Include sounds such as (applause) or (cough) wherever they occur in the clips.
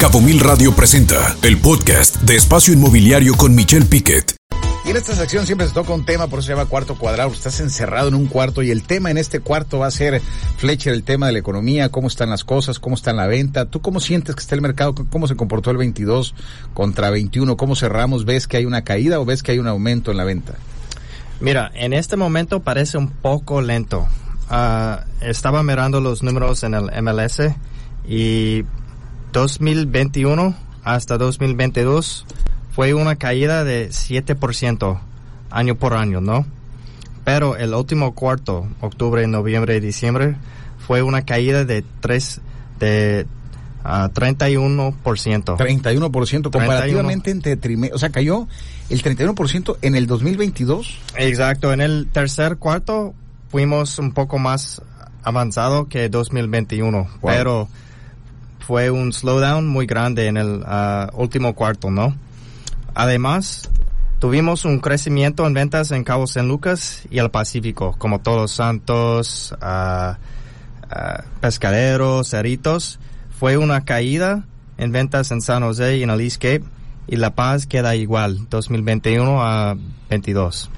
Cabo Mil Radio presenta el podcast de Espacio Inmobiliario con Michelle Piquet. Y en esta sección siempre se toca un tema, por eso se llama cuarto cuadrado. Estás encerrado en un cuarto y el tema en este cuarto va a ser, Fletcher, el tema de la economía, cómo están las cosas, cómo está la venta. ¿Tú cómo sientes que está el mercado? ¿Cómo se comportó el 22 contra 21? ¿Cómo cerramos? ¿Ves que hay una caída o ves que hay un aumento en la venta? Mira, en este momento parece un poco lento. Ah, estaba mirando los números en el MLS y 2021 hasta 2022 fue una caída de 7% año por año, ¿no? Pero el último cuarto, octubre, noviembre y diciembre, fue una caída de 3, de uh, 31%. 31% comparativamente entre trimestres, o sea, cayó el 31% en el 2022. Exacto, en el tercer cuarto fuimos un poco más avanzado que 2021, wow. pero fue un slowdown muy grande en el uh, último cuarto, ¿no? Además, tuvimos un crecimiento en ventas en Cabo San Lucas y el Pacífico, como Todos Santos, uh, Pescaderos, Cerritos. Fue una caída en ventas en San José y en el East Cape y La Paz queda igual, 2021 a 22.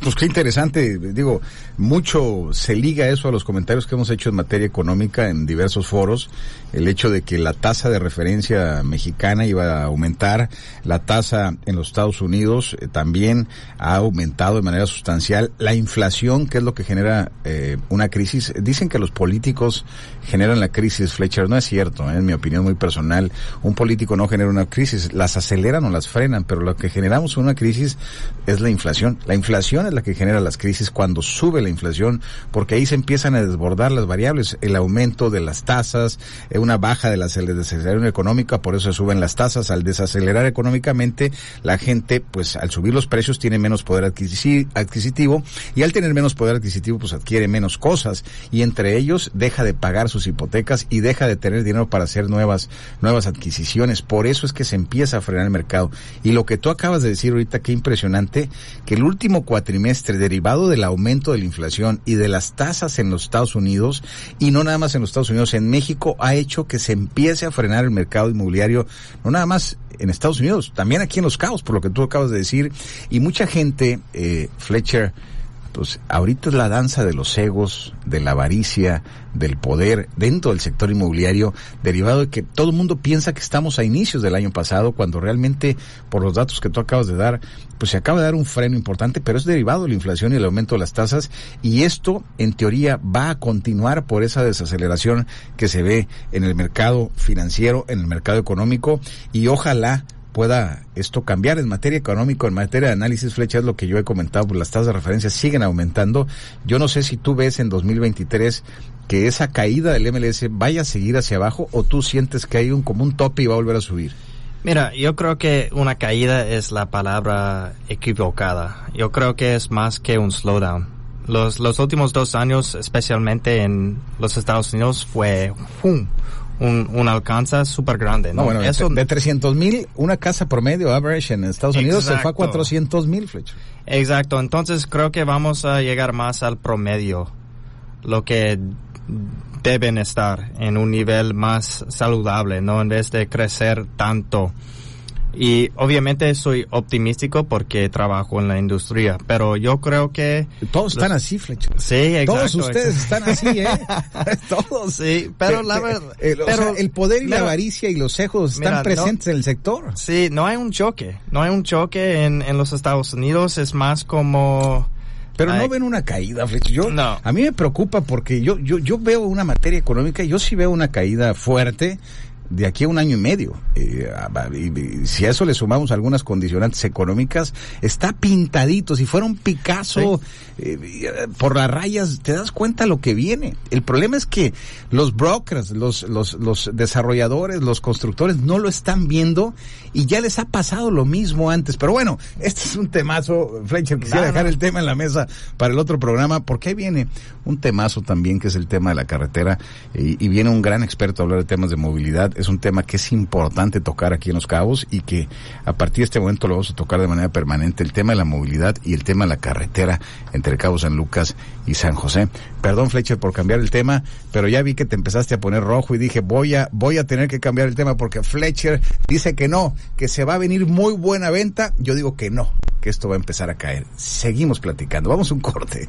Pues qué interesante, digo, mucho se liga eso a los comentarios que hemos hecho en materia económica en diversos foros, el hecho de que la tasa de referencia mexicana iba a aumentar, la tasa en los Estados Unidos eh, también ha aumentado de manera sustancial, la inflación, que es lo que genera eh, una crisis, dicen que los políticos generan la crisis, Fletcher, no es cierto, eh, en mi opinión muy personal, un político no genera una crisis, las aceleran o las frenan, pero lo que generamos una crisis es la inflación, la inflación la que genera las crisis cuando sube la inflación, porque ahí se empiezan a desbordar las variables, el aumento de las tasas, una baja de la desaceleración económica, por eso se suben las tasas. Al desacelerar económicamente, la gente, pues al subir los precios, tiene menos poder adquisitivo y al tener menos poder adquisitivo, pues adquiere menos cosas y entre ellos deja de pagar sus hipotecas y deja de tener dinero para hacer nuevas, nuevas adquisiciones. Por eso es que se empieza a frenar el mercado. Y lo que tú acabas de decir ahorita, qué impresionante, que el último cuatrimestre derivado del aumento de la inflación y de las tasas en los Estados Unidos, y no nada más en los Estados Unidos, en México ha hecho que se empiece a frenar el mercado inmobiliario, no nada más en Estados Unidos, también aquí en Los Cabos, por lo que tú acabas de decir, y mucha gente, eh, Fletcher, pues ahorita es la danza de los egos, de la avaricia, del poder dentro del sector inmobiliario, derivado de que todo el mundo piensa que estamos a inicios del año pasado, cuando realmente, por los datos que tú acabas de dar, pues se acaba de dar un freno importante, pero es derivado de la inflación y el aumento de las tasas, y esto, en teoría, va a continuar por esa desaceleración que se ve en el mercado financiero, en el mercado económico, y ojalá pueda esto cambiar en materia económica, en materia de análisis flecha, es lo que yo he comentado, pues las tasas de referencia siguen aumentando. Yo no sé si tú ves en 2023 que esa caída del MLS vaya a seguir hacia abajo o tú sientes que hay un como un tope y va a volver a subir. Mira, yo creo que una caída es la palabra equivocada. Yo creo que es más que un slowdown. Los, los últimos dos años, especialmente en los Estados Unidos, fue ¡fum! Un, un alcance súper grande. ¿no? no bueno, Eso, de 300 mil, una casa promedio, average en Estados Unidos, Exacto. se fue a 400 mil, Fletcher. Exacto, entonces creo que vamos a llegar más al promedio, lo que deben estar en un nivel más saludable, ¿no? En vez de crecer tanto. Y obviamente soy optimístico porque trabajo en la industria, pero yo creo que... Todos están así, Fletcher. Sí, exacto. Todos ustedes están así, ¿eh? (laughs) Todos. Sí, pero la verdad... Eh, pero, o sea, el poder y mira, la avaricia y los ejos están mira, presentes no, en el sector. Sí, no hay un choque. No hay un choque en, en los Estados Unidos. Es más como... Pero no ven una caída, Fletcher. Yo, no. A mí me preocupa porque yo, yo, yo veo una materia económica yo sí veo una caída fuerte de aquí a un año y medio. Eh, y, si a eso le sumamos algunas condicionantes económicas, está pintadito. Si fuera un Picasso sí. eh, por las rayas, te das cuenta lo que viene. El problema es que los brokers, los, los, los desarrolladores, los constructores no lo están viendo y ya les ha pasado lo mismo antes. Pero bueno, este es un temazo, Fletcher. Quisiera dejar el tema en la mesa para el otro programa, porque ahí viene un temazo también que es el tema de la carretera y, y viene un gran experto a hablar de temas de movilidad es un tema que es importante tocar aquí en Los Cabos y que a partir de este momento lo vamos a tocar de manera permanente, el tema de la movilidad y el tema de la carretera entre Cabo San Lucas y San José. Perdón, Fletcher, por cambiar el tema, pero ya vi que te empezaste a poner rojo y dije, voy a, voy a tener que cambiar el tema porque Fletcher dice que no, que se va a venir muy buena venta. Yo digo que no, que esto va a empezar a caer. Seguimos platicando. Vamos a un corte.